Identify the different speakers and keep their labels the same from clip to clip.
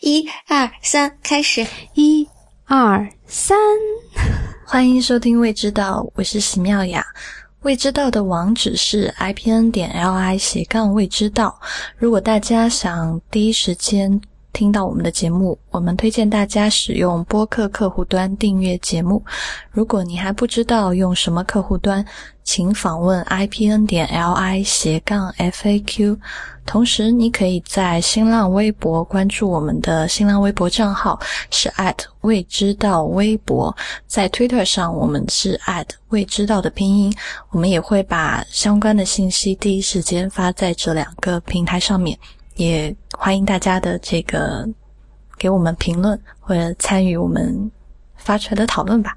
Speaker 1: 一二三，开始！
Speaker 2: 一二三，
Speaker 3: 欢迎收听《未知道》，我是席妙雅。未知道的网址是 ipn 点 li 斜杠未知道。如果大家想第一时间听到我们的节目，我们推荐大家使用播客客户端订阅节目。如果你还不知道用什么客户端，请访问 ipn 点 li 斜杠 faq。同时，你可以在新浪微博关注我们的新浪微博账号是未知道微博，在 Twitter 上我们是未知道的拼音，我们也会把相关的信息第一时间发在这两个平台上面，也欢迎大家的这个给我们评论或者参与我们发出来的讨论吧。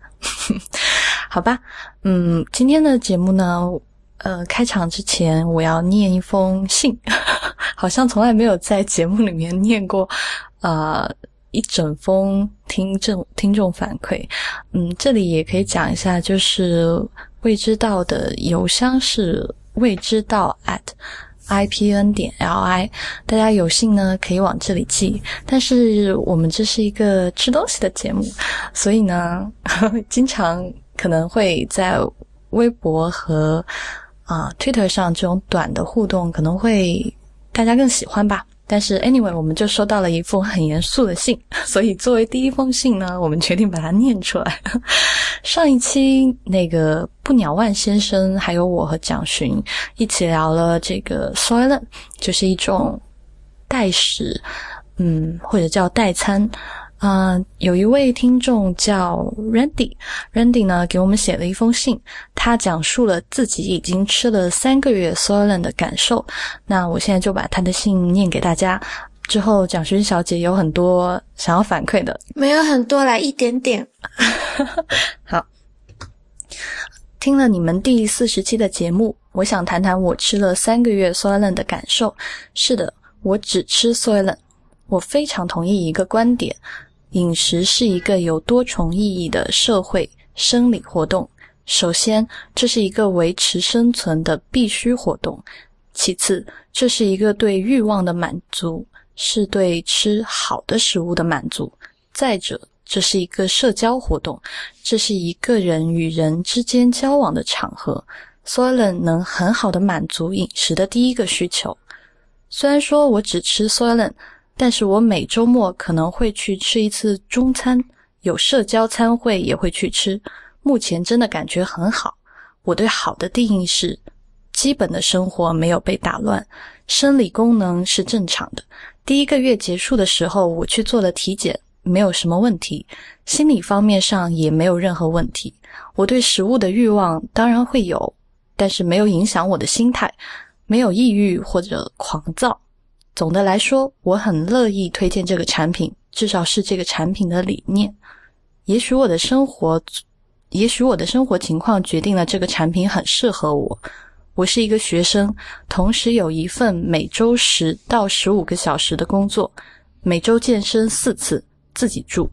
Speaker 3: 好吧，嗯，今天的节目呢。呃，开场之前我要念一封信，好像从来没有在节目里面念过，呃，一整封听众听众反馈。嗯，这里也可以讲一下，就是未知道的邮箱是未知道 at i p n 点 l i，大家有幸呢可以往这里寄。但是我们这是一个吃东西的节目，所以呢，经常可能会在微博和。啊，Twitter 上这种短的互动可能会大家更喜欢吧。但是 anyway，我们就收到了一封很严肃的信，所以作为第一封信呢，我们决定把它念出来。上一期那个布鸟万先生还有我和蒋寻一起聊了这个 soylent，就是一种代食，嗯，或者叫代餐。嗯，有一位听众叫 Randy，Randy 呢给我们写了一封信，他讲述了自己已经吃了三个月 Soylent 的感受。那我现在就把他的信念给大家。之后蒋勋小姐有很多想要反馈的，
Speaker 1: 没有很多来一点点。
Speaker 3: 好，听了你们第四十期的节目，我想谈谈我吃了三个月 Soylent 的感受。是的，我只吃 Soylent，我非常同意一个观点。饮食是一个有多重意义的社会生理活动。首先，这是一个维持生存的必须活动；其次，这是一个对欲望的满足，是对吃好的食物的满足；再者，这是一个社交活动，这是一个人与人之间交往的场合。Soylent 能很好的满足饮食的第一个需求。虽然说我只吃 Soylent。但是我每周末可能会去吃一次中餐，有社交餐会也会去吃。目前真的感觉很好。我对好的定义是：基本的生活没有被打乱，生理功能是正常的。第一个月结束的时候，我去做了体检，没有什么问题。心理方面上也没有任何问题。我对食物的欲望当然会有，但是没有影响我的心态，没有抑郁或者狂躁。总的来说，我很乐意推荐这个产品，至少是这个产品的理念。也许我的生活，也许我的生活情况决定了这个产品很适合我。我是一个学生，同时有一份每周十到十五个小时的工作，每周健身四次，自己住。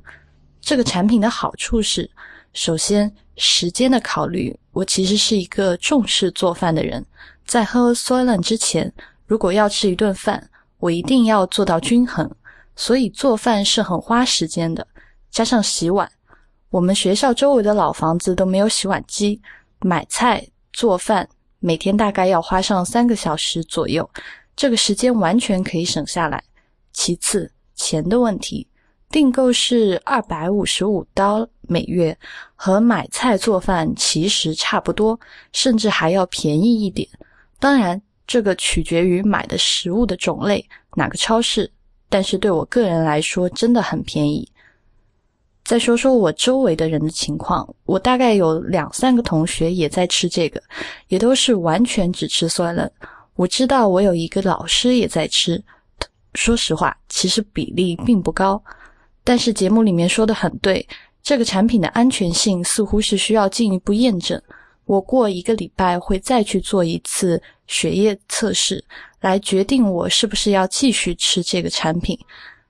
Speaker 3: 这个产品的好处是，首先时间的考虑，我其实是一个重视做饭的人。在喝 Soylent 之前，如果要吃一顿饭，我一定要做到均衡，所以做饭是很花时间的。加上洗碗，我们学校周围的老房子都没有洗碗机。买菜做饭，每天大概要花上三个小时左右，这个时间完全可以省下来。其次，钱的问题，订购是二百五十五刀每月，和买菜做饭其实差不多，甚至还要便宜一点。当然。这个取决于买的食物的种类，哪个超市。但是对我个人来说，真的很便宜。再说说我周围的人的情况，我大概有两三个同学也在吃这个，也都是完全只吃酸了。我知道我有一个老师也在吃，说实话，其实比例并不高。但是节目里面说的很对，这个产品的安全性似乎是需要进一步验证。我过一个礼拜会再去做一次血液测试，来决定我是不是要继续吃这个产品。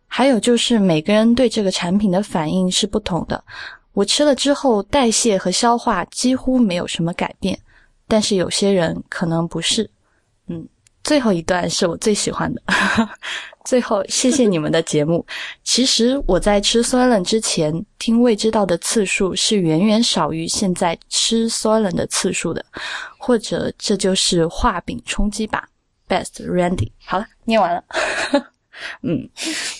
Speaker 3: 还有就是每个人对这个产品的反应是不同的。我吃了之后，代谢和消化几乎没有什么改变，但是有些人可能不是。最后一段是我最喜欢的。最后，谢谢你们的节目。其实我在吃 Soylent 之前，听未知道的次数是远远少于现在吃 Soylent 的次数的。或者这就是画饼充饥吧。Best Randy，好了，念完了。嗯，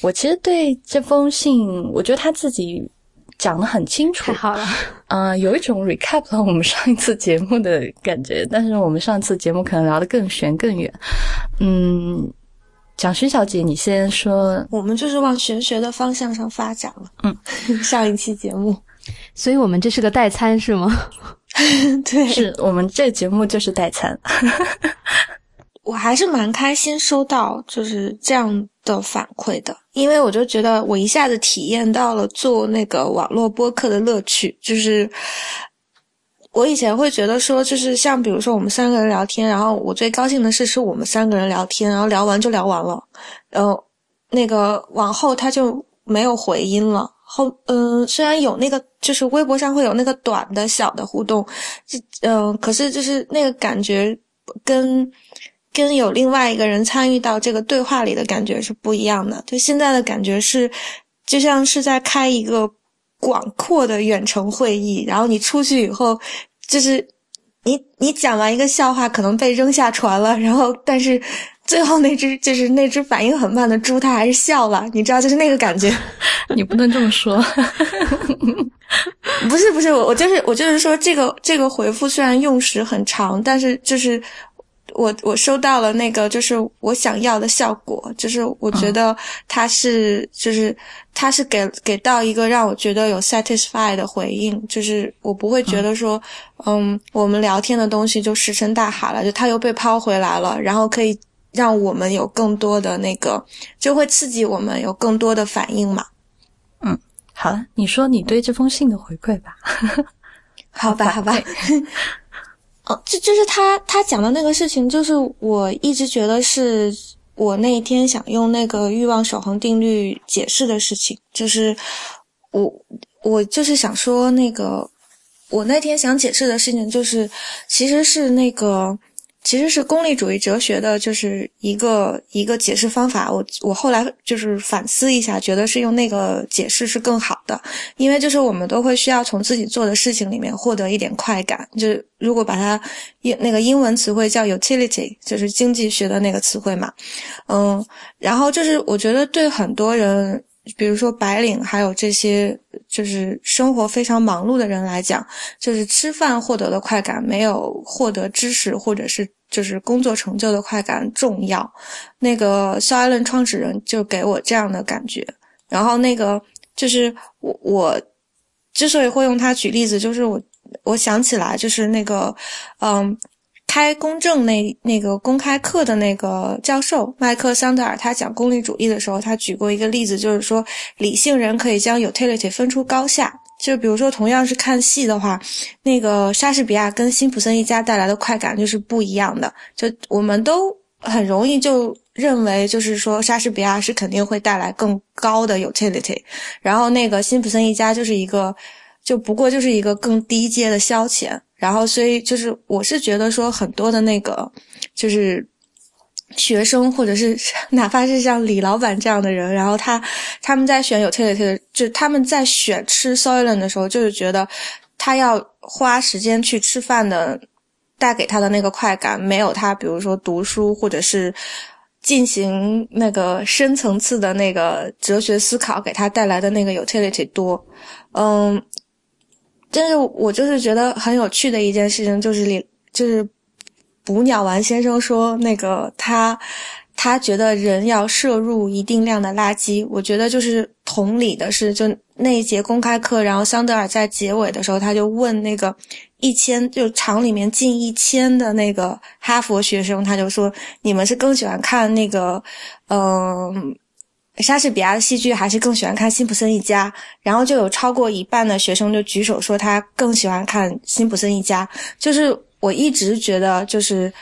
Speaker 3: 我其实对这封信，我觉得他自己讲的很清楚，
Speaker 2: 太好了。
Speaker 3: 嗯，有一种 recap 了我们上一次节目的感觉，但是我们上次节目可能聊得更玄更远。嗯。蒋勋小姐，你先说。
Speaker 1: 我们就是往玄学的方向上发展了。嗯，上一期节目，
Speaker 2: 所以我们这是个代餐是吗？
Speaker 1: 对，
Speaker 3: 是我们这节目就是代餐。
Speaker 1: 我还是蛮开心收到就是这样的反馈的，因为我就觉得我一下子体验到了做那个网络播客的乐趣，就是。我以前会觉得说，就是像比如说我们三个人聊天，然后我最高兴的事是我们三个人聊天，然后聊完就聊完了，然后那个往后他就没有回音了。后嗯，虽然有那个就是微博上会有那个短的小的互动，嗯，可是就是那个感觉跟跟有另外一个人参与到这个对话里的感觉是不一样的。就现在的感觉是，就像是在开一个。广阔的远程会议，然后你出去以后，就是你你讲完一个笑话，可能被扔下船了，然后但是最后那只就是那只反应很慢的猪，它还是笑了，你知道，就是那个感觉。
Speaker 3: 你不能这么说，
Speaker 1: 不是不是，我我就是我就是说，这个这个回复虽然用时很长，但是就是。我我收到了那个，就是我想要的效果，就是我觉得他是，就是他是给给到一个让我觉得有 satisfy 的回应，就是我不会觉得说，嗯，我们聊天的东西就石沉大海了，就他又被抛回来了，然后可以让我们有更多的那个，就会刺激我们有更多的反应嘛。
Speaker 3: 嗯，好了，你说你对这封信的回馈吧。
Speaker 1: 好吧，好吧。就就是他他讲的那个事情，就是我一直觉得是我那一天想用那个欲望守恒定律解释的事情，就是我我就是想说那个我那天想解释的事情，就是其实是那个。其实是功利主义哲学的，就是一个一个解释方法。我我后来就是反思一下，觉得是用那个解释是更好的，因为就是我们都会需要从自己做的事情里面获得一点快感。就是如果把它英那个英文词汇叫 utility，就是经济学的那个词汇嘛，嗯，然后就是我觉得对很多人。比如说白领，还有这些就是生活非常忙碌的人来讲，就是吃饭获得的快感没有获得知识或者是就是工作成就的快感重要。那个肖艾伦创始人就给我这样的感觉。然后那个就是我我之所以会用他举例子，就是我我想起来就是那个嗯。开公正那那个公开课的那个教授麦克桑德尔，他讲功利主义的时候，他举过一个例子，就是说理性人可以将 utility 分出高下。就比如说，同样是看戏的话，那个莎士比亚跟辛普森一家带来的快感就是不一样的。就我们都很容易就认为，就是说莎士比亚是肯定会带来更高的 utility，然后那个辛普森一家就是一个，就不过就是一个更低阶的消遣。然后，所以就是，我是觉得说，很多的那个，就是学生，或者是 哪怕是像李老板这样的人，然后他他们在选有 t i t 的，就他们在选吃 Soylent 的时候，就是觉得他要花时间去吃饭的，带给他的那个快感，没有他比如说读书或者是进行那个深层次的那个哲学思考给他带来的那个 utility 多，嗯。但是我就是觉得很有趣的一件事情，就是李就是捕鸟丸先生说那个他他觉得人要摄入一定量的垃圾。我觉得就是同理的是，就那一节公开课，然后桑德尔在结尾的时候，他就问那个一千就厂里面近一千的那个哈佛学生，他就说你们是更喜欢看那个嗯。莎士比亚的戏剧还是更喜欢看辛普森一家，然后就有超过一半的学生就举手说他更喜欢看辛普森一家。就是我一直觉得，就是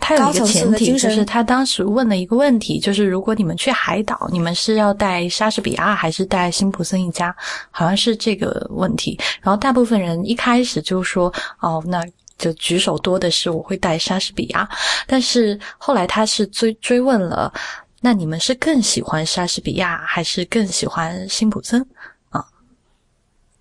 Speaker 3: 他有一个前提，就是他当时问了一个问题，就是如果你们去海岛，你们是要带莎士比亚还是带辛普森一家？好像是这个问题。然后大部分人一开始就说：“哦，那。”就举手多的是我会带莎士比亚，但是后来他是追追问了，那你们是更喜欢莎士比亚还是更喜欢辛普森啊？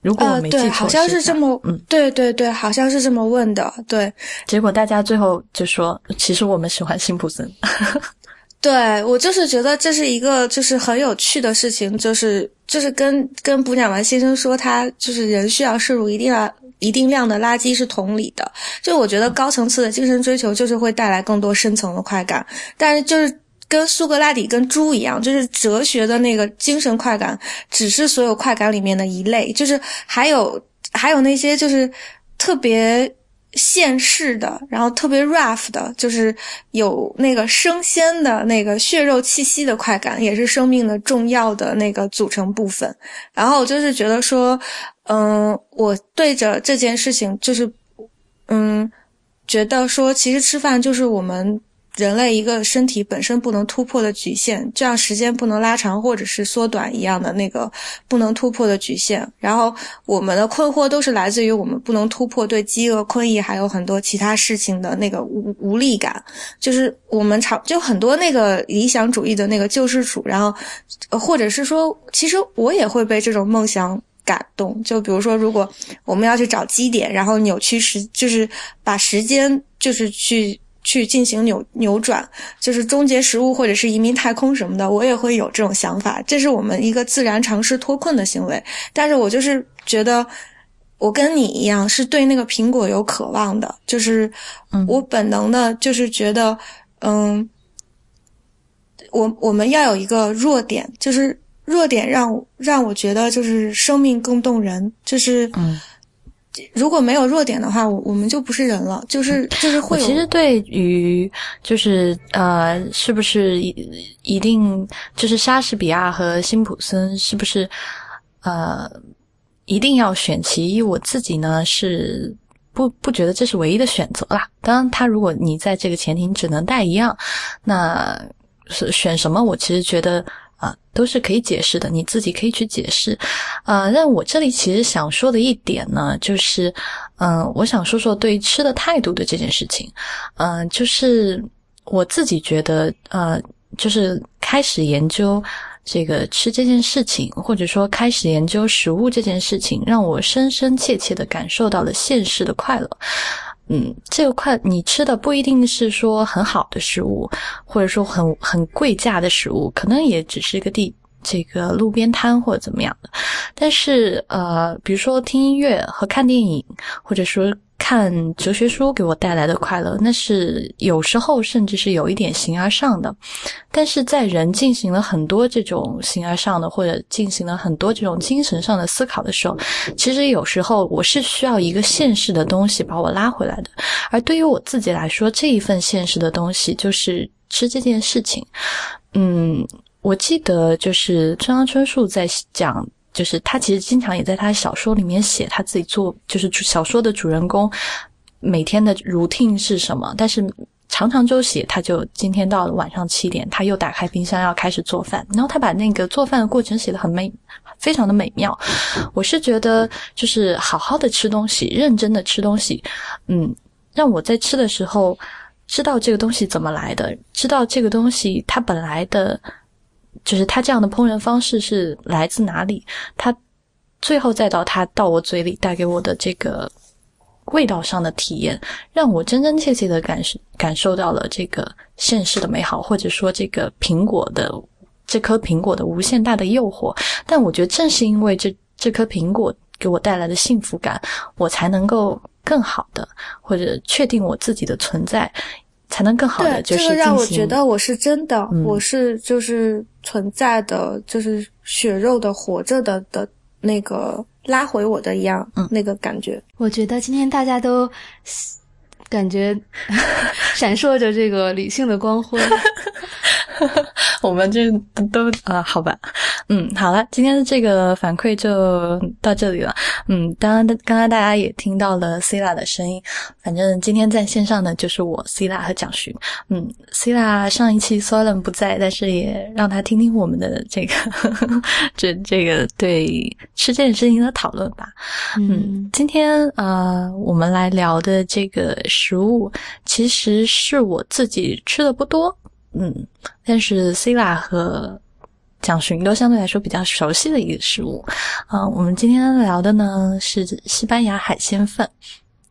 Speaker 3: 如果我没记错，
Speaker 1: 好像是这么，嗯，对对对，好像是这么问的，对。
Speaker 3: 结果大家最后就说，其实我们喜欢辛普森。
Speaker 1: 对我就是觉得这是一个就是很有趣的事情，就是就是跟跟卜鸟丸先生说他就是人需要摄入一定要一定量的垃圾是同理的。就我觉得高层次的精神追求就是会带来更多深层的快感，但是就是跟苏格拉底跟猪一样，就是哲学的那个精神快感只是所有快感里面的一类，就是还有还有那些就是特别。现世的，然后特别 rough 的，就是有那个生鲜的那个血肉气息的快感，也是生命的重要的那个组成部分。然后我就是觉得说，嗯，我对着这件事情，就是，嗯，觉得说，其实吃饭就是我们。人类一个身体本身不能突破的局限，这样时间不能拉长或者是缩短一样的那个不能突破的局限。然后我们的困惑都是来自于我们不能突破对饥饿、困意还有很多其他事情的那个无无力感。就是我们常就很多那个理想主义的那个救世主，然后或者是说，其实我也会被这种梦想感动。就比如说，如果我们要去找基点，然后扭曲时，就是把时间就是去。去进行扭扭转，就是终结食物或者是移民太空什么的，我也会有这种想法。这是我们一个自然尝试脱困的行为。但是我就是觉得，我跟你一样是对那个苹果有渴望的，就是我本能的，就是觉得，嗯，我我们要有一个弱点，就是弱点让让我觉得就是生命更动人，就是嗯。如果没有弱点的话，我我们就不是人了，就是就是会。
Speaker 3: 其实对于就是呃，是不是一一定就是莎士比亚和辛普森是不是呃一定要选其一？我自己呢是不不觉得这是唯一的选择啦。当然，他如果你在这个前提只能带一样，那是选什么？我其实觉得。啊，都是可以解释的，你自己可以去解释。呃，但我这里其实想说的一点呢，就是，嗯，我想说说对吃的态度的这件事情。嗯，就是我自己觉得，呃，就是开始研究这个吃这件事情，或者说开始研究食物这件事情，让我深深切切的感受到了现实的快乐。嗯，这个快你吃的不一定是说很好的食物，或者说很很贵价的食物，可能也只是一个地这个路边摊或者怎么样的。但是呃，比如说听音乐和看电影，或者说。看哲学书给我带来的快乐，那是有时候甚至是有一点形而上的。但是在人进行了很多这种形而上的，或者进行了很多这种精神上的思考的时候，其实有时候我是需要一个现实的东西把我拉回来的。而对于我自己来说，这一份现实的东西就是吃这件事情。嗯，我记得就是村上春树在讲。就是他其实经常也在他小说里面写他自己做，就是小说的主人公每天的 routine 是什么，但是常常就写他就今天到了晚上七点，他又打开冰箱要开始做饭，然后他把那个做饭的过程写得很美，非常的美妙。我是觉得就是好好的吃东西，认真的吃东西，嗯，让我在吃的时候知道这个东西怎么来的，知道这个东西它本来的。就是他这样的烹饪方式是来自哪里？他最后再到他到我嘴里带给我的这个味道上的体验，让我真真切切的感受感受到了这个现实的美好，或者说这个苹果的这颗苹果的无限大的诱惑。但我觉得正是因为这这颗苹果给我带来的幸福感，我才能够更好的或者确定我自己的存在。才能更好的就是
Speaker 1: 这个让我觉得我是真的，我是就是存在的，就是血肉的活着的的那个拉回我的一样，嗯那个感觉。
Speaker 2: 我觉得今天大家都感觉 闪烁着这个理性的光辉。
Speaker 3: 我们这都啊，好吧，嗯，好了，今天的这个反馈就到这里了。嗯，当然，刚刚大家也听到了 c l a 的声音。反正今天在线上的就是我 c l a 和蒋勋。嗯 c l a 上一期 Solen 不在，但是也让他听听我们的这个 这这个对吃这件事情的讨论吧。嗯，今天呃，我们来聊的这个食物，其实是我自己吃的不多。嗯，但是 Cila 和蒋勋都相对来说比较熟悉的一个食物。嗯，我们今天聊的呢是西班牙海鲜饭。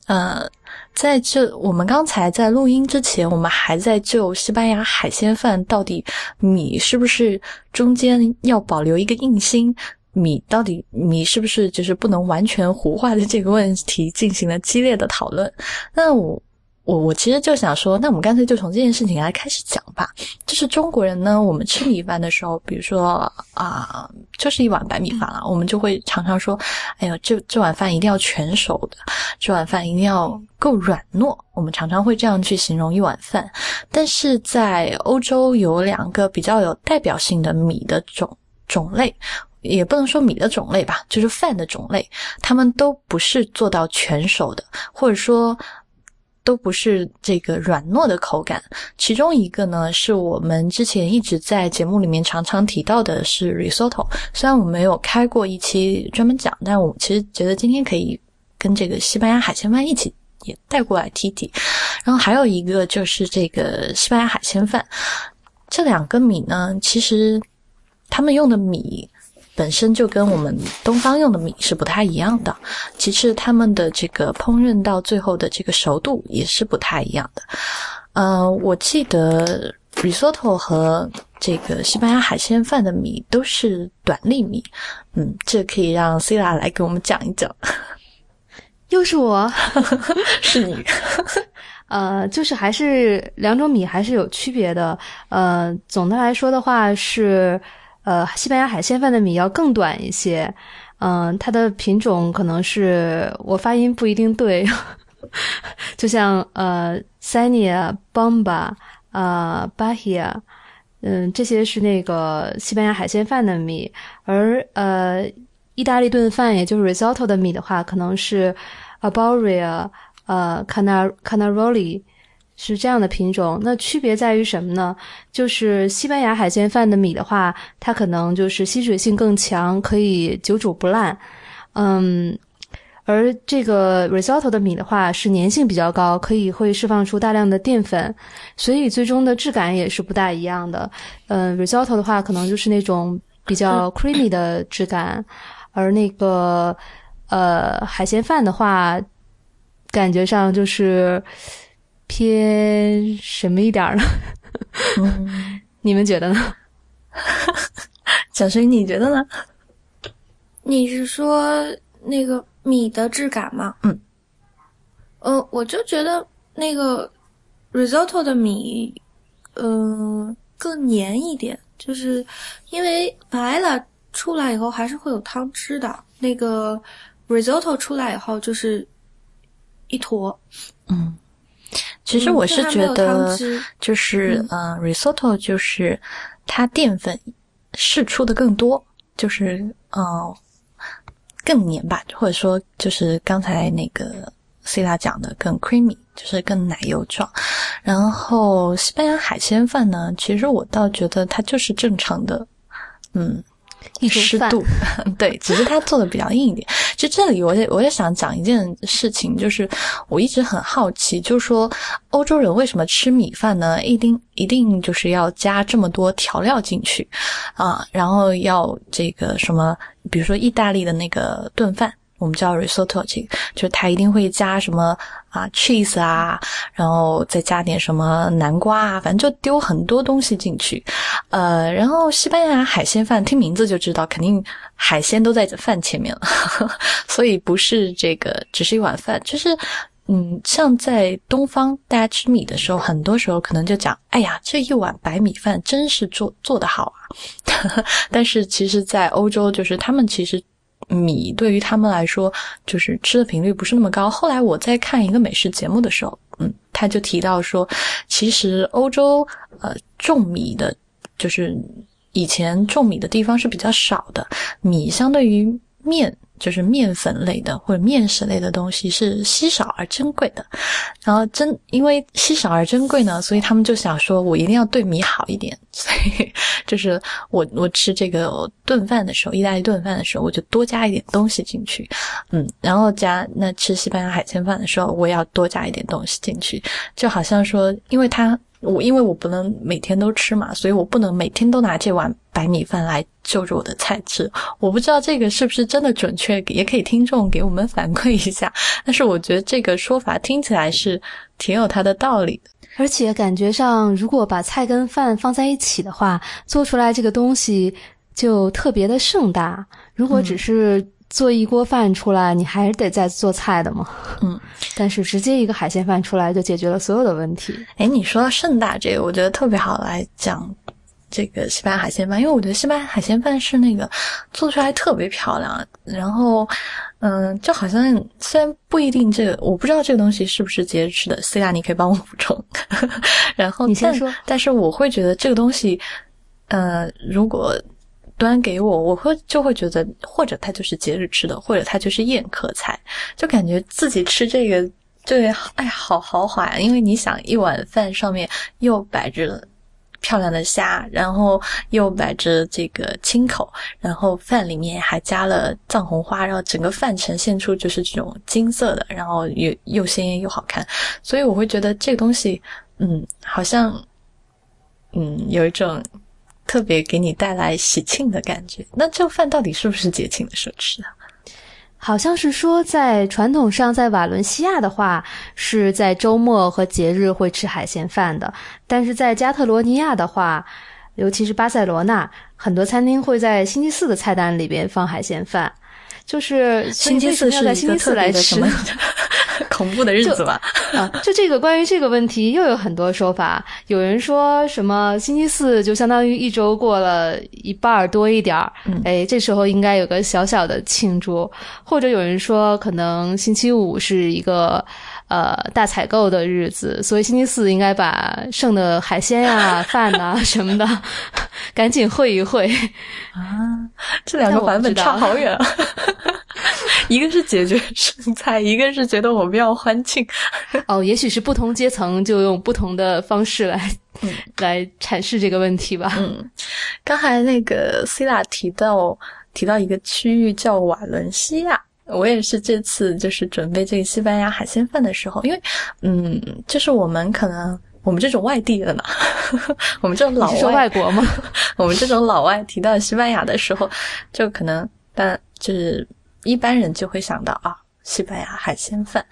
Speaker 3: 呃，在这我们刚才在录音之前，我们还在就西班牙海鲜饭到底米是不是中间要保留一个硬心，米到底米是不是就是不能完全糊化的这个问题进行了激烈的讨论。那我。我我其实就想说，那我们干脆就从这件事情来开始讲吧。就是中国人呢，我们吃米饭的时候，比如说啊，就是一碗白米饭了，我们就会常常说，哎呦，这这碗饭一定要全熟的，这碗饭一定要够软糯。我们常常会这样去形容一碗饭。但是在欧洲有两个比较有代表性的米的种种类，也不能说米的种类吧，就是饭的种类，他们都不是做到全熟的，或者说。都不是这个软糯的口感，其中一个呢是我们之前一直在节目里面常常提到的是 risotto。虽然我没有开过一期专门讲，但我其实觉得今天可以跟这个西班牙海鲜饭一起也带过来提提。然后还有一个就是这个西班牙海鲜饭，这两个米呢，其实他们用的米。本身就跟我们东方用的米是不太一样的，其次他们的这个烹饪到最后的这个熟度也是不太一样的。呃，我记得 risotto 和这个西班牙海鲜饭的米都是短粒米，嗯，这可以让 c i l a 来给我们讲一讲。
Speaker 2: 又是我，
Speaker 3: 是你。
Speaker 2: 呃，就是还是两种米还是有区别的。呃，总的来说的话是。呃，西班牙海鲜饭的米要更短一些，嗯，它的品种可能是我发音不一定对，就像呃，Sania、Bomba、啊、Bahia，嗯，这些是那个西班牙海鲜饭的米，而呃，意大利炖饭也就是 Risotto 的米的话，可能是 Aboria，、呃，Canar Canaroli。是这样的品种，那区别在于什么呢？就是西班牙海鲜饭的米的话，它可能就是吸水性更强，可以久煮不烂。嗯，而这个 risotto 的米的话是粘性比较高，可以会释放出大量的淀粉，所以最终的质感也是不大一样的。嗯，risotto 的话可能就是那种比较 creamy 的质感，而那个呃海鲜饭的话，感觉上就是。偏什么一点儿呢？你们觉得呢？
Speaker 3: 小水，你觉得呢？
Speaker 1: 你是说那个米的质感吗？
Speaker 3: 嗯。
Speaker 1: 呃，我就觉得那个 risotto 的米，嗯，更黏一点，就是因为白了出来以后还是会有汤汁的。那个 risotto 出来以后就是一坨。
Speaker 3: 嗯。其实我是觉得，就是嗯，risotto 就是它淀粉释出的更多，就是嗯更黏吧，或者说就是刚才那个 C 大讲的更 creamy，就是更奶油状。然后西班牙海鲜饭呢，其实我倒觉得它就是正常的，嗯。湿度，对，只是它做的比较硬一点。其实这里我也我也想讲一件事情，就是我一直很好奇，就是说欧洲人为什么吃米饭呢？一定一定就是要加这么多调料进去啊，然后要这个什么，比如说意大利的那个炖饭。我们叫 risotto，这个就是它一定会加什么啊 cheese 啊，然后再加点什么南瓜啊，反正就丢很多东西进去。呃，然后西班牙海鲜饭，听名字就知道，肯定海鲜都在这饭前面了，所以不是这个只是一碗饭。就是嗯，像在东方，大家吃米的时候，很多时候可能就讲，哎呀，这一碗白米饭真是做做得好啊。但是其实，在欧洲，就是他们其实。米对于他们来说，就是吃的频率不是那么高。后来我在看一个美食节目的时候，嗯，他就提到说，其实欧洲呃种米的就是以前种米的地方是比较少的，米相对于面。就是面粉类的或者面食类的东西是稀少而珍贵的，然后珍因为稀少而珍贵呢，所以他们就想说，我一定要对米好一点，所以就是我我吃这个炖饭的时候，意大利炖饭的时候，我就多加一点东西进去，嗯，然后加那吃西班牙海鲜饭的时候，我也要多加一点东西进去，就好像说，因为它。我因为我不能每天都吃嘛，所以我不能每天都拿这碗白米饭来就着我的菜吃。我不知道这个是不是真的准确，也可以听众给我们反馈一下。但是我觉得这个说法听起来是挺有它的道理的，
Speaker 2: 而且感觉上，如果把菜跟饭放在一起的话，做出来这个东西就特别的盛大。如果只是做一锅饭出来，你还是得再做菜的嘛。
Speaker 3: 嗯，
Speaker 2: 但是直接一个海鲜饭出来就解决了所有的问题。
Speaker 3: 哎，你说到盛大这个，我觉得特别好来讲这个西班牙海鲜饭，因为我觉得西班牙海鲜饭是那个做出来特别漂亮。然后，嗯，就好像虽然不一定这个，我不知道这个东西是不是节日吃的，C 大你可以帮我补充。然后
Speaker 2: 你先说，
Speaker 3: 但是我会觉得这个东西，呃，如果。端给我，我会就会觉得，或者它就是节日吃的，或者它就是宴客菜，就感觉自己吃这个，对，哎，好豪华呀！因为你想，一碗饭上面又摆着漂亮的虾，然后又摆着这个青口，然后饭里面还加了藏红花，然后整个饭呈现出就是这种金色的，然后又又鲜艳又好看，所以我会觉得这个东西，嗯，好像，嗯，有一种。特别给你带来喜庆的感觉。那这饭到底是不是节庆的时候吃的？
Speaker 2: 好像是说，在传统上，在瓦伦西亚的话，是在周末和节日会吃海鲜饭的。但是在加特罗尼亚的话，尤其是巴塞罗那，很多餐厅会在星期四的菜单里边放海鲜饭。就是
Speaker 3: 星期四
Speaker 2: 要在星期四来吃，
Speaker 3: 恐怖的日子吧？
Speaker 2: 啊，就这个关于这个问题又有很多说法。有人说什么星期四就相当于一周过了一半儿多一点儿，哎，这时候应该有个小小的庆祝。或者有人说，可能星期五是一个。呃，大采购的日子，所以星期四应该把剩的海鲜呀、饭呐什么的，赶紧会一会
Speaker 3: 啊。这两个版本差好远，一个是解决剩菜，一个是觉得我们要欢庆。
Speaker 2: 哦，也许是不同阶层就用不同的方式来来阐释这个问题吧。
Speaker 3: 嗯，刚才那个 Cila 提到提到一个区域叫瓦伦西亚。我也是这次就是准备这个西班牙海鲜饭的时候，因为，嗯，就是我们可能我们这种外地的呢，我们这种老外，
Speaker 2: 说外国吗？
Speaker 3: 我们这种老外提到西班牙的时候，就可能，但就是一般人就会想到啊，西班牙海鲜饭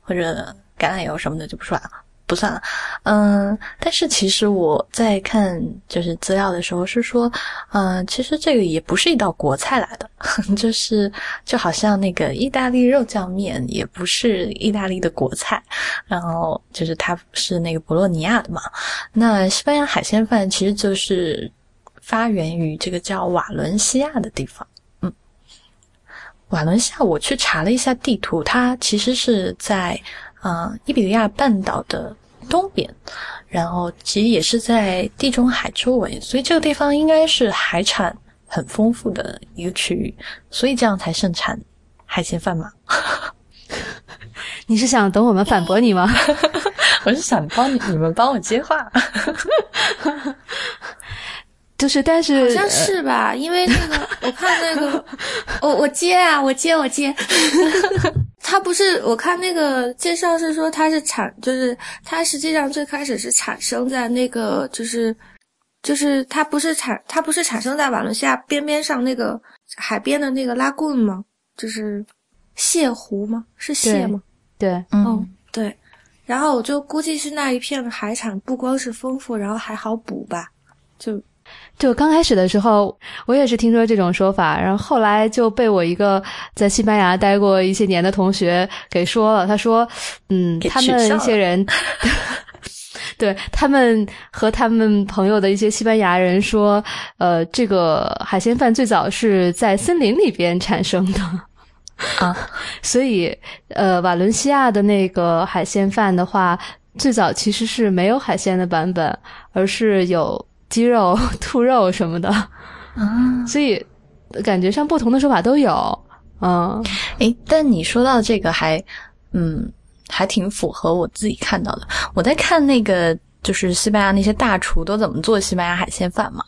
Speaker 3: 或者橄榄油什么的就不说了。不算了，嗯，但是其实我在看就是资料的时候是说，嗯，其实这个也不是一道国菜来的，就是就好像那个意大利肉酱面也不是意大利的国菜，然后就是它是那个博洛尼亚的嘛。那西班牙海鲜饭其实就是发源于这个叫瓦伦西亚的地方，嗯，瓦伦西亚我去查了一下地图，它其实是在。啊，伊比利亚半岛的东边，然后其实也是在地中海周围，所以这个地方应该是海产很丰富的一个区域，所以这样才盛产海鲜饭嘛。
Speaker 2: 你是想等我们反驳你吗？
Speaker 3: 我是想帮你你们帮我接话。
Speaker 2: 就是，但是
Speaker 1: 好像是吧？因为那个，我看那个，我我接啊，我接我接。他不是，我看那个介绍是说它是产，就是它实际上最开始是产生在那个，就是就是它不是产，它不是产生在瓦伦西亚边边上那个海边的那个拉贡吗？就是蟹湖吗？是蟹吗？
Speaker 2: 对，
Speaker 1: 嗯，对。然后我就估计是那一片海产不光是丰富，然后还好补吧，就。
Speaker 2: 就刚开始的时候，我也是听说这种说法，然后后来就被我一个在西班牙待过一些年的同学给说了。他说：“嗯，他们一些人，对他们和他们朋友的一些西班牙人说，呃，这个海鲜饭最早是在森林里边产生的
Speaker 3: 啊，
Speaker 2: 所以呃，瓦伦西亚的那个海鲜饭的话，最早其实是没有海鲜的版本，而是有。”鸡肉、兔肉什么的
Speaker 3: 啊。
Speaker 2: 所以感觉上不同的说法都有。嗯，
Speaker 3: 诶，但你说到这个还，嗯，还挺符合我自己看到的。我在看那个，就是西班牙那些大厨都怎么做西班牙海鲜饭嘛。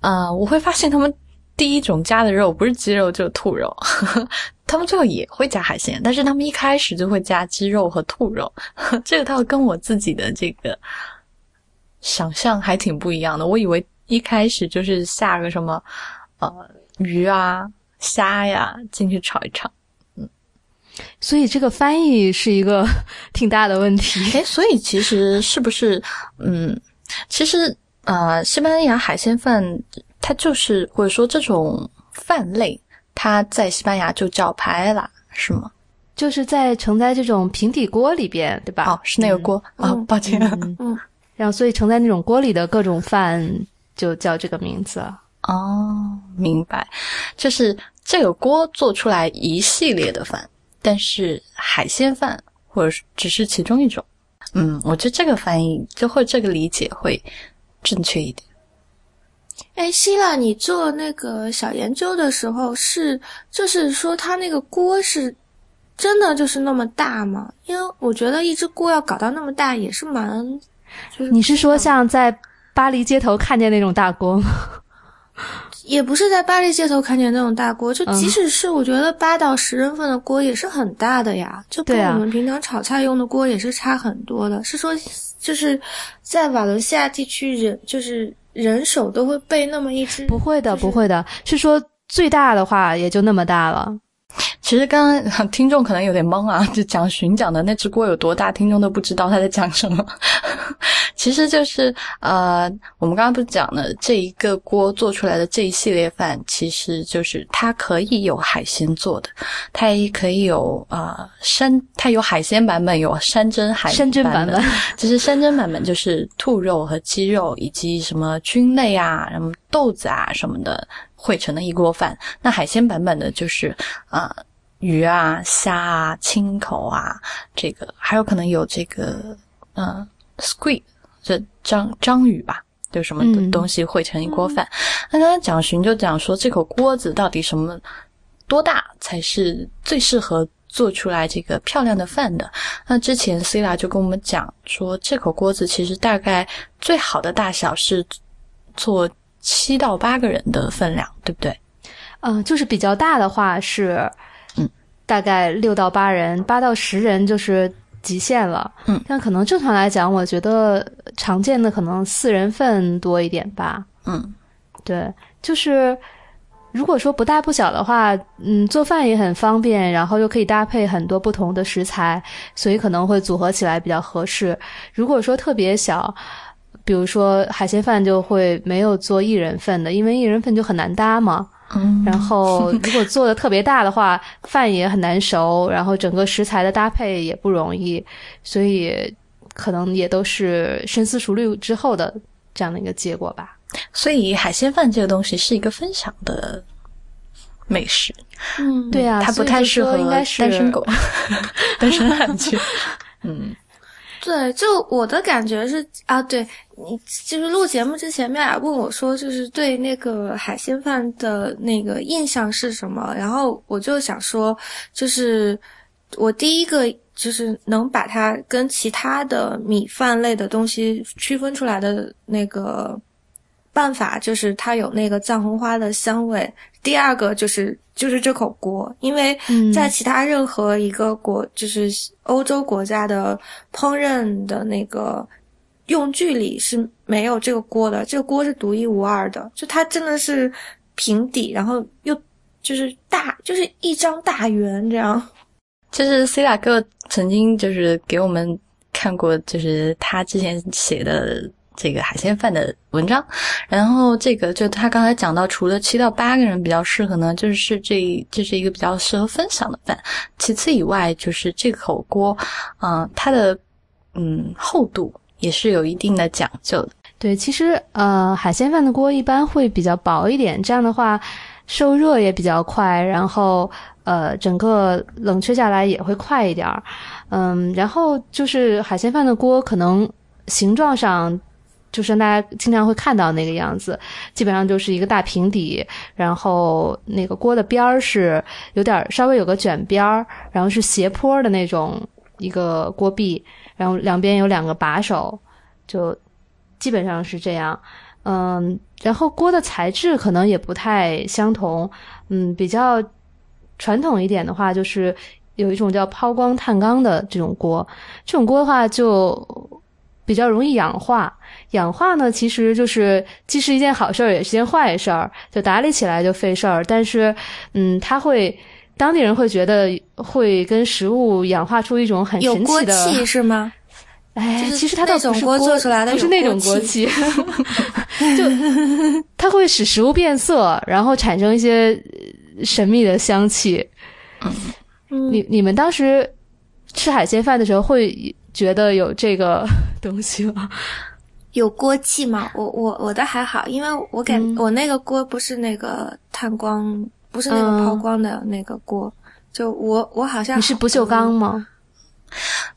Speaker 3: 呃，我会发现他们第一种加的肉不是鸡肉就是兔肉，他们最后也会加海鲜，但是他们一开始就会加鸡肉和兔肉。这个倒跟我自己的这个想象还挺不一样的。我以为一开始就是下个什么呃鱼啊。虾呀，进去炒一炒，嗯，
Speaker 2: 所以这个翻译是一个 挺大的问题。
Speaker 3: 哎，所以其实是不是，嗯，其实呃，西班牙海鲜饭它就是或者说这种饭类，它在西班牙就叫排啦，是吗？
Speaker 2: 就是在盛在这种平底锅里边，对吧？
Speaker 3: 哦，是那个锅啊，抱歉，
Speaker 2: 嗯，然后所以盛在那种锅里的各种饭就叫这个名字。
Speaker 3: 哦，明白，就是这个锅做出来一系列的饭，但是海鲜饭或者只是其中一种。嗯，我觉得这个翻译就会这个理解会正确一点。
Speaker 1: 哎，希腊，你做那个小研究的时候是就是说它那个锅是真的就是那么大吗？因为我觉得一只锅要搞到那么大也是蛮……就是
Speaker 2: 你是说像在巴黎街头看见那种大锅吗？
Speaker 1: 也不是在巴黎街头看见那种大锅，就即使是我觉得八到十人份的锅也是很大的呀，就跟我们平常炒菜用的锅也是差很多的。是说，就是在瓦伦西亚地区人就是人手都会备那么一只？
Speaker 2: 不会的，不会的，是说最大的话也就那么大了。
Speaker 3: 其实刚刚听众可能有点懵啊，就讲巡讲的那只锅有多大，听众都不知道他在讲什么。其实就是呃，我们刚刚不是讲了这一个锅做出来的这一系列饭，其实就是它可以有海鲜做的，它也可以有呃山，它有海鲜版本，有山珍海
Speaker 2: 山珍版本。
Speaker 3: 就是山珍版本，就是兔肉和鸡肉以及什么菌类啊，什么豆子啊什么的汇成的一锅饭。那海鲜版本的就是啊。鱼啊，虾啊，青口啊，这个还有可能有这个，嗯，squid，这章章鱼吧，就什么东西汇成一锅饭。那刚刚蒋寻就讲说，这口锅子到底什么多大才是最适合做出来这个漂亮的饭的？那之前 c i l a 就跟我们讲说，这口锅子其实大概最好的大小是做七到八个人的分量，对不对？
Speaker 2: 嗯，就是比较大的话是。嗯大概六到八人，八到十人就是极限了。
Speaker 3: 嗯，
Speaker 2: 但可能正常来讲，我觉得常见的可能四人份多一点吧。
Speaker 3: 嗯，
Speaker 2: 对，就是如果说不大不小的话，嗯，做饭也很方便，然后又可以搭配很多不同的食材，所以可能会组合起来比较合适。如果说特别小，比如说海鲜饭，就会没有做一人份的，因为一人份就很难搭嘛。
Speaker 3: 嗯，
Speaker 2: 然后如果做的特别大的话，饭也很难熟，然后整个食材的搭配也不容易，所以可能也都是深思熟虑之后的这样的一个结果吧。
Speaker 3: 所以海鲜饭这个东西是一个分享的美食，
Speaker 1: 嗯，
Speaker 2: 对啊，
Speaker 3: 它不太适合单身狗、单身汉去，
Speaker 1: 嗯。对，就我的感觉是啊，对你就是录节目之前，妙雅问我说，就是对那个海鲜饭的那个印象是什么？然后我就想说，就是我第一个就是能把它跟其他的米饭类的东西区分出来的那个办法，就是它有那个藏红花的香味。第二个就是就是这口锅，因为在其他任何一个国，就是欧洲国家的烹饪的那个用具里是没有这个锅的，这个锅是独一无二的。就它真的是平底，然后又就是大，就是一张大圆这样。
Speaker 3: 就是 C 大哥曾经就是给我们看过，就是他之前写的。这个海鲜饭的文章，然后这个就他刚才讲到，除了七到八个人比较适合呢，就是这这是一个比较适合分享的饭。其次以外，就是这口锅，嗯，它的嗯厚度也是有一定的讲究的。
Speaker 2: 对，其实呃海鲜饭的锅一般会比较薄一点，这样的话受热也比较快，然后呃整个冷却下来也会快一点儿。嗯，然后就是海鲜饭的锅可能形状上。就是大家经常会看到那个样子，基本上就是一个大平底，然后那个锅的边儿是有点稍微有个卷边儿，然后是斜坡的那种一个锅壁，然后两边有两个把手，就基本上是这样。嗯，然后锅的材质可能也不太相同。嗯，比较传统一点的话，就是有一种叫抛光碳钢的这种锅，这种锅的话就比较容易氧化。氧化呢，其实就是既是一件好事儿，也是件坏事儿。就打理起来就费事儿，但是，嗯，它会当地人会觉得会跟食物氧化出一种很神奇的
Speaker 1: 气，是吗？
Speaker 2: 哎，其实它倒不是
Speaker 1: 锅做出来的，
Speaker 2: 不是那种锅气，就它会使食物变色，然后产生一些神秘的香气。
Speaker 1: 嗯，
Speaker 2: 你你们当时吃海鲜饭的时候，会觉得有这个东西吗？
Speaker 1: 有锅气吗？我我我的还好，因为我感我那个锅不是那个碳光，不是那个抛光的那个锅，就我我好像
Speaker 2: 你是不锈钢吗？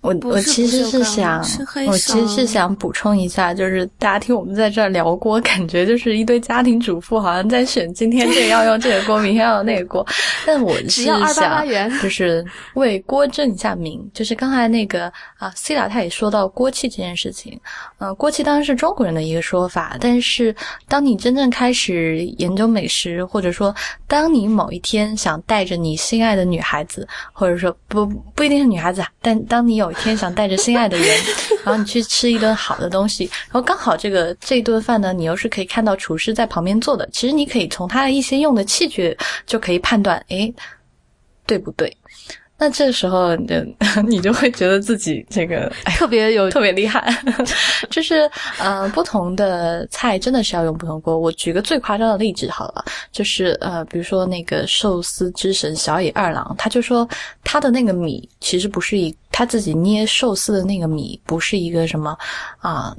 Speaker 3: 我我其实
Speaker 1: 是
Speaker 3: 想，我其实是想补充一下，就是大家听我们在这儿聊锅，感觉就是一堆家庭主妇好像在选今天这个要用这个锅，明天要用那个锅。但我是想，就是 为锅正一下名。就是刚才那个啊，C 老他也说到锅气这件事情。呃，锅气当然是中国人的一个说法，但是当你真正开始研究美食，或者说当你某一天想带着你心爱的女孩子，或者说不不一定是女孩子，但当你有一天想带着心爱的人，然后你去吃一顿好的东西，然后刚好这个这一顿饭呢，你又是可以看到厨师在旁边做的，其实你可以从他的一些用的器具就可以判断，诶，对不对？那这个时候，你 你就会觉得自己这个
Speaker 2: 特别有
Speaker 3: 特别厉害，就是呃，不同的菜真的是要用不同锅。我举个最夸张的例子好了，就是呃，比如说那个寿司之神小野二郎，他就说他的那个米其实不是一他自己捏寿司的那个米，不是一个什么啊。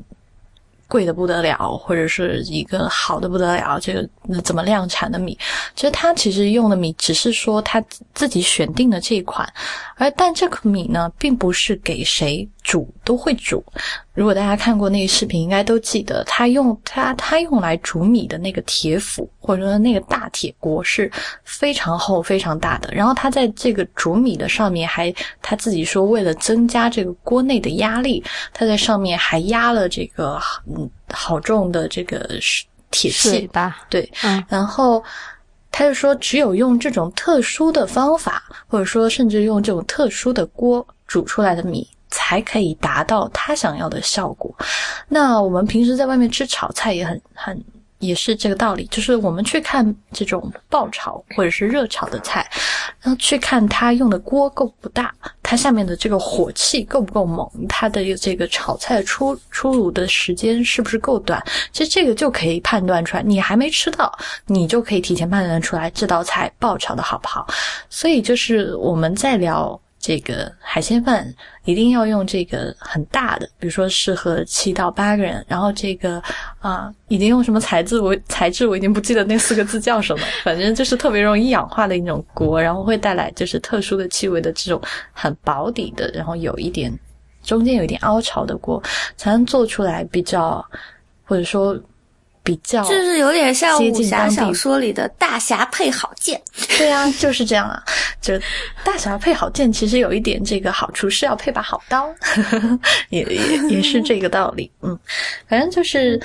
Speaker 3: 贵的不得了，或者是一个好的不得了，这个怎么量产的米？其实他其实用的米只是说他自己选定的这一款，而但这个米呢，并不是给谁煮都会煮。如果大家看过那个视频，应该都记得，他用他他用来煮米的那个铁釜，或者说那个大铁锅是非常厚、非常大的。然后他在这个煮米的上面，还他自己说，为了增加这个锅内的压力，他在上面还压了这个嗯好重的这个铁器，对，
Speaker 2: 嗯，
Speaker 3: 然后他就说，只有用这种特殊的方法，或者说甚至用这种特殊的锅煮出来的米。才可以达到他想要的效果。那我们平时在外面吃炒菜也很很也是这个道理，就是我们去看这种爆炒或者是热炒的菜，然后去看它用的锅够不大，它下面的这个火气够不够猛，它的这个炒菜出出炉的时间是不是够短，其实这个就可以判断出来。你还没吃到，你就可以提前判断出来这道菜爆炒的好不好。所以就是我们在聊。这个海鲜饭一定要用这个很大的，比如说适合七到八个人。然后这个啊，已经用什么材质？我材质我已经不记得那四个字叫什么，反正就是特别容易氧化的一种锅，然后会带来就是特殊的气味的这种很薄底的，然后有一点中间有一点凹槽的锅，才能做出来比较或者说。比较
Speaker 1: 就是有点像武侠小说里的大侠配好剑，
Speaker 3: 对啊，就是这样啊。就大侠配好剑，其实有一点这个好处是要配把好刀，也也也是这个道理。嗯，反正就是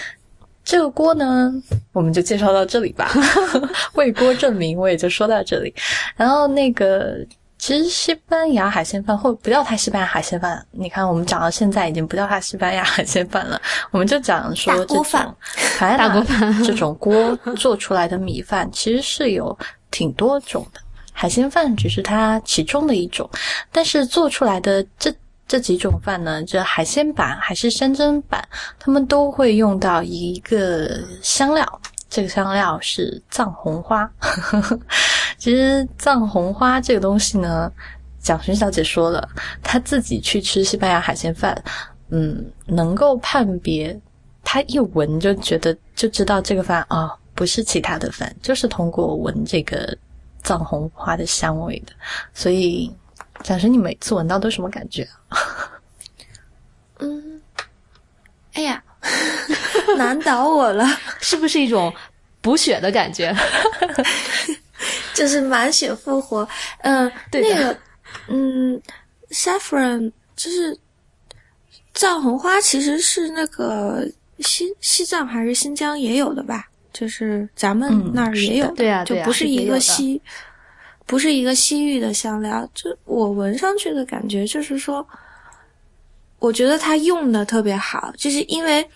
Speaker 3: 这个锅呢，我们就介绍到这里吧。为锅证明，我也就说到这里。然后那个。其实西班牙海鲜饭或不叫它西班牙海鲜饭，你看我们讲到现在已经不叫它西班牙海鲜饭了，我们就讲说这种
Speaker 2: 大锅饭
Speaker 3: 这种锅做出来的米饭其实是有挺多种的，海鲜饭只是它其中的一种，但是做出来的这这几种饭呢，这海鲜版还是山珍版，他们都会用到一个香料。这个香料是藏红花。其实藏红花这个东西呢，蒋勋小姐说了，她自己去吃西班牙海鲜饭，嗯，能够判别，她一闻就觉得就知道这个饭啊不是其他的饭，就是通过闻这个藏红花的香味的。所以，蒋勋，你每次闻到都什么感觉？
Speaker 1: 嗯，哎呀。难倒我了，
Speaker 2: 是不是一种补血的感觉？
Speaker 1: 就是满血复活。嗯，
Speaker 2: 对
Speaker 1: 那个，嗯，saffron 就是藏红花，其实是那个西西藏还是新疆也有的吧？就是咱们
Speaker 3: 嗯
Speaker 1: 那儿也有的，
Speaker 2: 对啊
Speaker 1: 就不是一个西，不是一个西域的香料。就我闻上去的感觉，就是说，我觉得它用的特别好，就是因为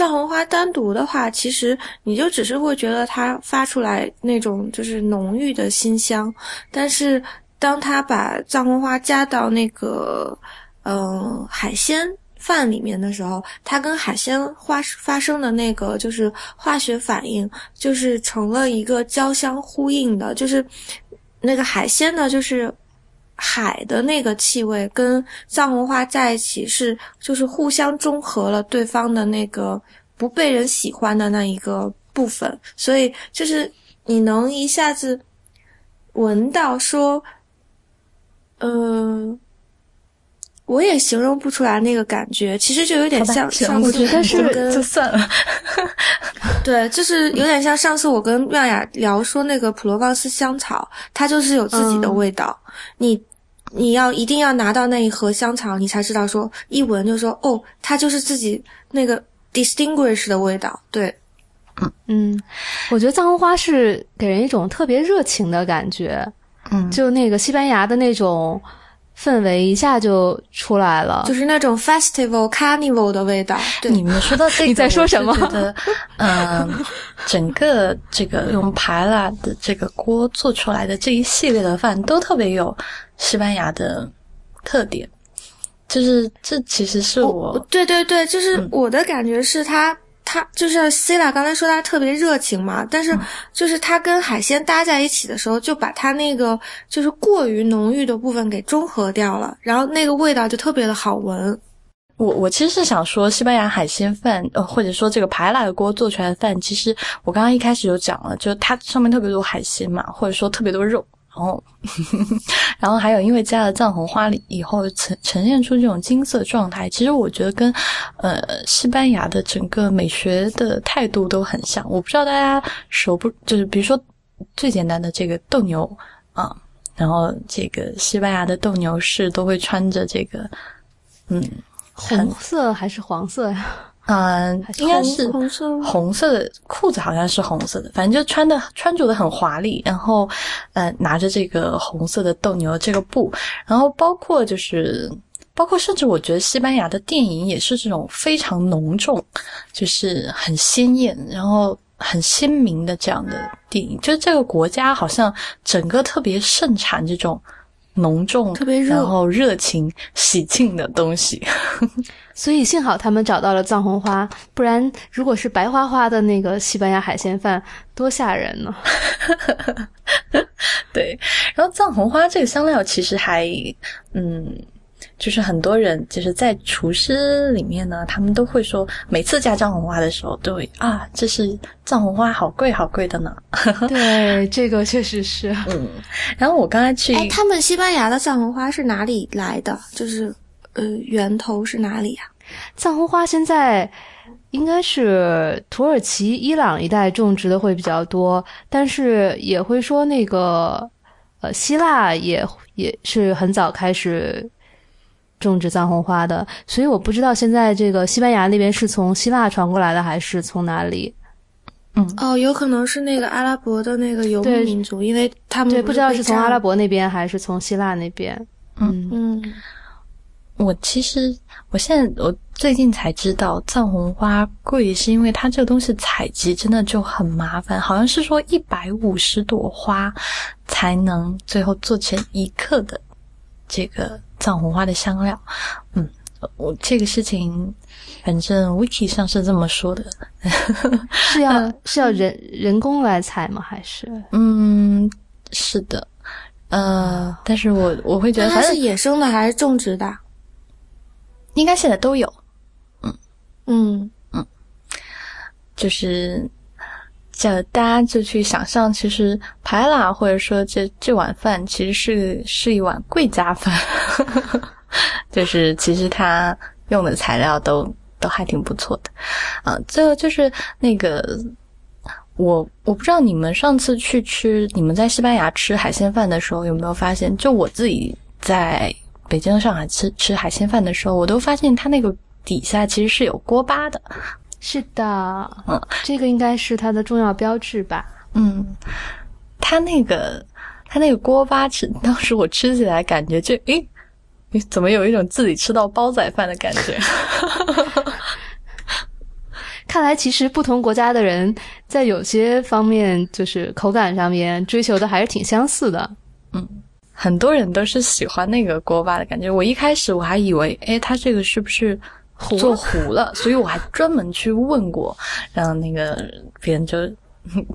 Speaker 1: 藏红花单独的话，其实你就只是会觉得它发出来那种就是浓郁的馨香，但是当它把藏红花加到那个嗯、海鲜饭里面的时候，它跟海鲜花发生的那个就是化学反应，就是成了一个交相呼应的，就是那个海鲜呢，就是海的那个气味跟藏红花在一起是，就是互相中和了对方的那个不被人喜欢的那一个部分，所以就是你能一下子闻到说，嗯、我也形容不出来那个感觉，其实就有点像上次
Speaker 2: 但是
Speaker 1: 我跟
Speaker 3: 就算了。
Speaker 1: 对，就是有点像上次我跟妙雅聊说那个普罗旺斯香草，它就是有自己的味道。你你要一定要拿到那一盒香草，你才知道说一闻就说哦，它就是自己那个 distinguish 的味道。对，
Speaker 2: 嗯，我觉得藏红花是给人一种特别热情的感觉，
Speaker 3: 嗯，
Speaker 2: 就那个西班牙的那种氛围一下就出来了。
Speaker 1: 就是那种 festival carnival 的味道。对，
Speaker 3: 你们说到 这个，
Speaker 2: 你在说什么
Speaker 3: 觉得，嗯，整个这个用排拉的这个锅做出来的这一系列的饭都特别有西班牙的特点，就是这其实是我
Speaker 1: 对对对，就是我的感觉是它。它就是 c i l a 刚才说他特别热情嘛，但是就是他跟海鲜搭在一起的时候，就把他那个就是过于浓郁的部分给中和掉了，然后那个味道就特别的好闻。
Speaker 3: 我我其实是想说，西班牙海鲜饭，呃，或者说这个排辣的锅做出来的饭，其实我刚刚一开始就讲了，就它上面特别多海鲜嘛，或者说特别多肉，然后，然后还有因为加了藏红花里以后呈呈现出这种金色状态，其实我觉得跟呃西班牙的整个美学的态度都很像。我不知道大家熟不，就是比如说最简单的这个斗牛啊，然后这个西班牙的斗牛士都会穿着这个，嗯。
Speaker 2: 红色还是黄色呀？
Speaker 3: 嗯，应该是
Speaker 1: 红色
Speaker 3: 红色的裤子，好像是红色的，反正就穿的穿着的很华丽，然后呃拿着这个红色的斗牛这个布，然后包括就是包括甚至我觉得西班牙的电影也是这种非常浓重，就是很鲜艳，然后很鲜明的这样的电影，就是这个国家好像整个特别盛产这种。浓重、
Speaker 1: 特别热
Speaker 3: 然后热情、喜庆的东西。
Speaker 2: 所以幸好他们找到了藏红花，不然如果是白花花的那个西班牙海鲜饭，多吓人呢！
Speaker 3: 对，然后藏红花这个香料其实还，嗯，就是很多人就是在厨师里面呢，他们都会说，每次加藏红花的时候都会啊，这是藏红花，好贵好贵的呢。
Speaker 2: 对，这个确实是。
Speaker 3: 嗯，然后我刚才去，
Speaker 1: 哎，他们西班牙的藏红花是哪里来的？就是呃，源头是哪里呀、
Speaker 2: 藏红花现在应该是土耳其、伊朗一带种植的会比较多，但是也会说那个呃希腊也也是很早开始种植藏红花的，所以我不知道现在这个西班牙那边是从希腊传过来的还是从哪里。嗯。
Speaker 1: 哦，有可能是那个阿拉伯的那个游牧民族，因为他们
Speaker 2: 对，不知道是从阿拉伯那边还是从希腊那边。嗯。
Speaker 1: 嗯，
Speaker 3: 我其实我现在我最近才知道藏红花贵，是因为它这个东西采集真的就很麻烦，好像是说一百五十朵花才能最后做成一克的这个藏红花的香料。嗯，我这个事情反正 wiki 上是这么说的。
Speaker 2: 是要是要人人工来采吗？还是
Speaker 3: 嗯，是的，呃，但是我我会觉
Speaker 1: 得它是野生的还是种植的？
Speaker 3: 应该现在都有。
Speaker 1: 嗯嗯嗯，
Speaker 3: 就是这大家就去想象，其实排拉或者说这这碗饭其实是是一碗贵家饭，就是其实它用的材料都都还挺不错的。啊，最后就是那个。我我不知道你们上次去吃你们在西班牙吃海鲜饭的时候有没有发现，就我自己在北京、上海吃吃海鲜饭的时候，我都发现它那个底下其实是有锅巴的。
Speaker 2: 是的，嗯，这个应该是它的重要标志吧？
Speaker 3: 嗯，它那个它那个锅巴吃，当时我吃起来感觉就诶，你怎么有一种自己吃到煲仔饭的感觉？
Speaker 2: 看来，其实不同国家的人在有些方面，就是口感上面追求的还是挺相似的。
Speaker 3: 嗯，很多人都是喜欢那个锅巴的感觉。我一开始我还以为，哎，他这个是不是做糊了？所以我还专门去问过，然后那个别人就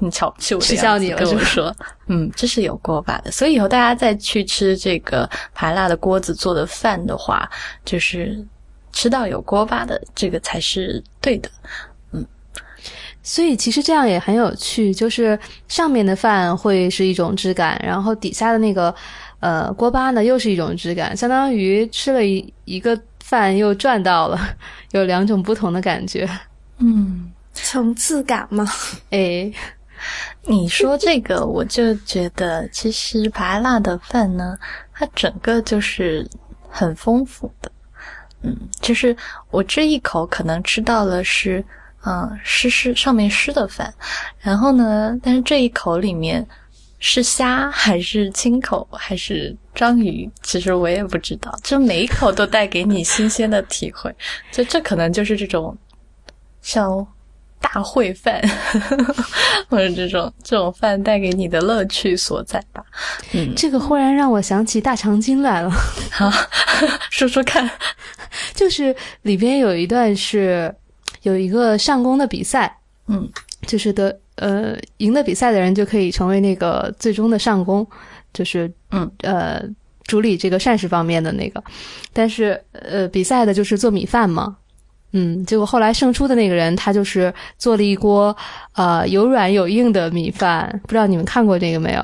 Speaker 3: 你 瞧不起我，
Speaker 2: 取笑你了，
Speaker 3: 跟我说，嗯，这是有锅巴的。所以以后大家再去吃这个排辣的锅子做的饭的话，就是吃到有锅巴的这个才是对的。
Speaker 2: 嗯所以其实这样也很有趣，就是上面的饭会是一种质感，然后底下的那个呃锅巴呢又是一种质感，相当于吃了一一个饭又赚到了，有两种不同的感觉。
Speaker 3: 嗯，
Speaker 1: 层次感嘛。
Speaker 2: 哎，
Speaker 3: 你说这个，我就觉得其实白辣的饭呢，它整个就是很丰富的。嗯，就是我这一口可能吃到了是。嗯，湿湿上面湿的饭，然后呢？但是这一口里面是虾还是青口还是章鱼？其实我也不知道。就每一口都带给你新鲜的体会，就这可能就是这种像大烩饭或者这种这种饭带给你的乐趣所在吧。
Speaker 2: 嗯，这个忽然让我想起大长今来了。
Speaker 3: 好，说说看，
Speaker 2: 就是里边有一段是。有一个上工的比赛，
Speaker 3: 嗯，
Speaker 2: 就是的，呃，赢得比赛的人就可以成为那个最终的上工，就是
Speaker 3: 嗯
Speaker 2: 呃，主理这个膳食方面的那个。但是呃，比赛的就是做米饭嘛，嗯，结果后来胜出的那个人他就是做了一锅呃有软有硬的米饭，不知道你们看过这个没有？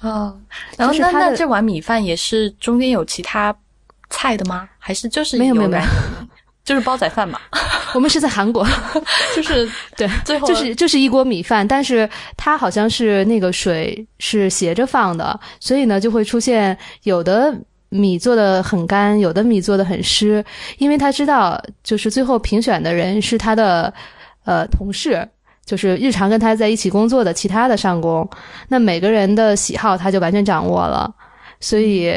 Speaker 3: 哦，然后那那这碗米饭也是中间有其他菜的吗？还是就是
Speaker 2: 没有没有没有。
Speaker 3: 就是煲仔饭嘛，
Speaker 2: 我们是在韩国，
Speaker 3: 就是
Speaker 2: 对，
Speaker 3: 最后
Speaker 2: 就是就是一锅米饭，但是它好像是那个水是斜着放的，所以呢就会出现有的米做的很干，有的米做的很湿，因为他知道就是最后评选的人是他的呃同事，就是日常跟他在一起工作的其他的上工，那每个人的喜好他就完全掌握了，所以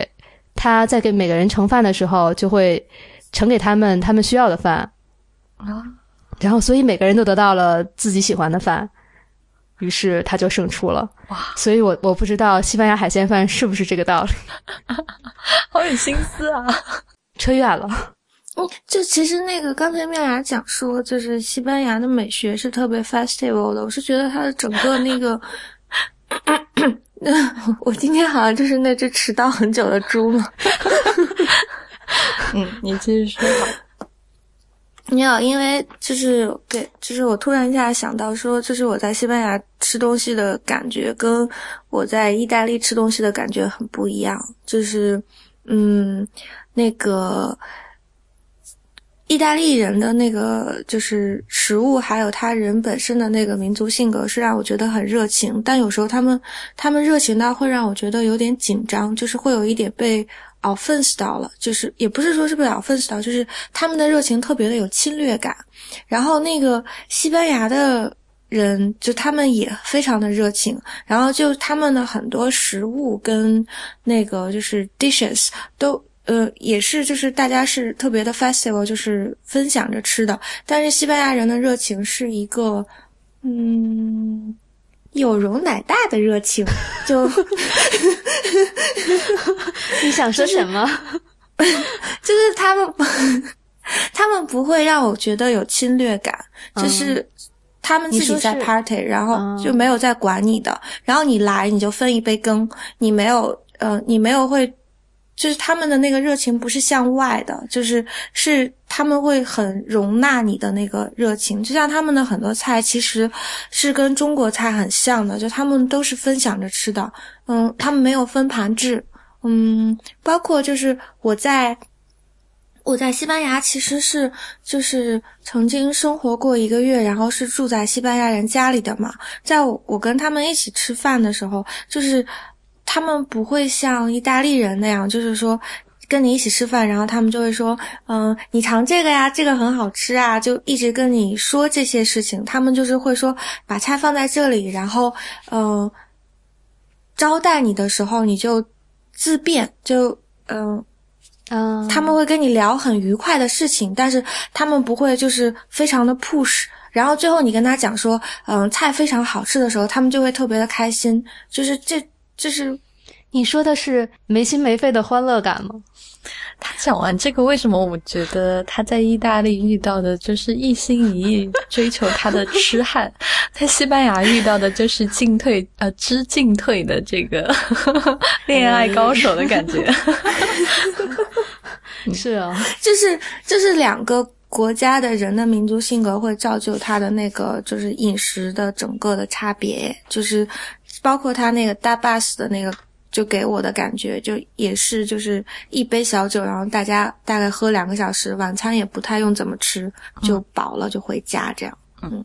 Speaker 2: 他在给每个人盛饭的时候就会。盛给他们他们需要的饭，
Speaker 3: 啊，
Speaker 2: 然后所以每个人都得到了自己喜欢的饭，于是他就胜出了。
Speaker 3: 哇！
Speaker 2: 所以我我不知道西班牙海鲜饭是不是这个道理，
Speaker 3: 好有心思啊！
Speaker 2: 扯远了。
Speaker 1: 嗯，就其实那个刚才妙雅讲说，就是西班牙的美学是特别 festival 的，我是觉得它的整个那个，我今天好像就是那只迟到很久的猪嘛。
Speaker 3: 嗯，你继续说吧。
Speaker 1: 没有，因为就是对，就是我突然一下想到说，就是我在西班牙吃东西的感觉，跟我在意大利吃东西的感觉很不一样。就是，嗯，那个意大利人的那个就是食物，还有他人本身的那个民族性格，是让我觉得很热情。但有时候他们他们热情到会让我觉得有点紧张，就是会有一点被。Offense 到了，就是也不是说是不是 offense 到，就是他们的热情特别的有侵略感。然后那个西班牙的人，就他们也非常的热情。然后就他们的很多食物跟那个就是 dishes 都呃也是就是大家是特别的 festival，就是分享着吃的。但是西班牙人的热情是一个嗯。有容乃大的热情，就
Speaker 2: 你想说什么？
Speaker 1: 就是他们，他们不会让我觉得有侵略感，就是他们自己在 party，然后就没有在管你的，然后你来你就分一杯羹，你没有呃，你没有会。就是他们的那个热情不是向外的，就是是他们会很容纳你的那个热情，就像他们的很多菜其实是跟中国菜很像的，就他们都是分享着吃的，嗯，他们没有分盘制，嗯，包括就是我在我在西班牙其实是就是曾经生活过一个月，然后是住在西班牙人家里的嘛。在我跟他们一起吃饭的时候，就是他们不会像意大利人那样，就是说跟你一起吃饭，然后他们就会说，嗯，你尝这个呀，这个很好吃啊，就一直跟你说这些事情。他们就是会说，把菜放在这里，然后嗯，招待你的时候你就自便，就嗯。
Speaker 2: 嗯，
Speaker 1: 他们会跟你聊很愉快的事情，但是他们不会就是非常的 push。然后最后你跟他讲说，嗯，菜非常好吃的时候，他们就会特别的开心。就是这，就是
Speaker 2: 你说的是没心没肺的欢乐感吗？
Speaker 3: 他讲完这个，为什么我觉得他在意大利遇到的就是一心一意追求他的痴汉，在西班牙遇到的就是进退呃知进退的这个 恋爱高手的感觉。
Speaker 2: 是啊，
Speaker 1: 就是就是两个国家的人的民族性格会造就他的那个就是饮食的整个的差别，就是包括他那个大 bus 的那个，就给我的感觉就也是就是一杯小酒，然后大家大概喝两个小时，晚餐也不太用怎么吃，就饱了就回家这样。嗯，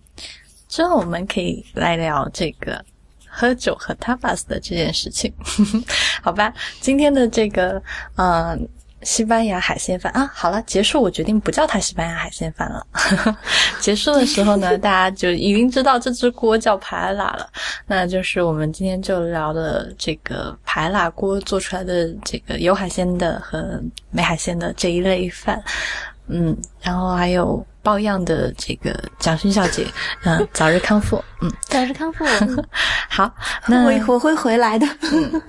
Speaker 3: 之后我们可以来聊这个喝酒和 tapas 的这件事情，好吧？今天的这个嗯。西班牙海鲜饭啊，好了，结束。我决定不叫它西班牙海鲜饭了。结束的时候呢，大家就已经知道这只锅叫排拉了。那就是我们今天就聊的这个排拉锅做出来的这个有海鲜的和没海鲜的这一类饭。嗯，然后还有抱恙的这个蒋勋小姐，嗯，早日康复。嗯，
Speaker 2: 早日康复。
Speaker 3: 好，那
Speaker 1: 我我会回来的。
Speaker 3: 嗯，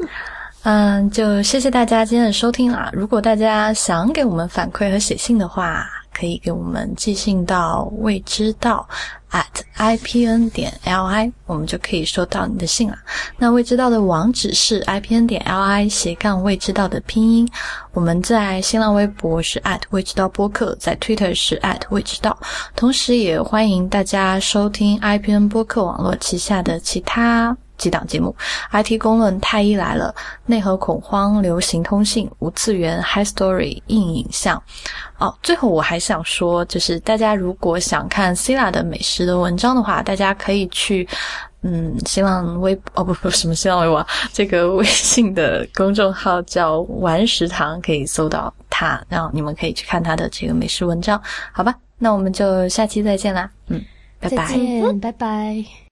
Speaker 3: 嗯就谢谢大家今天的收听啦。如果大家想给我们反馈和写信的话，可以给我们寄信到未知道 at ipn 点 li，我们就可以收到你的信了。那未知道的网址是 ipn 点 li 斜杠未知道的拼音。我们在新浪微博是 at 未知道播客，在 Twitter 是 at 未知道。同时也欢迎大家收听 ipn 播客网络旗下的其他。几档节目：IT 公论、太医来了、内核恐慌、流行通信、无次元、High Story、硬影像。哦，最后我还想说，就是大家如果想看 Cila 的美食的文章的话，大家可以去嗯新浪微哦不不什么新浪微博，这个微信的公众号叫玩食堂，可以搜到它，然后你们可以去看它的这个美食文章，好吧？那我们就下期再见啦，嗯，拜拜，
Speaker 2: 拜拜。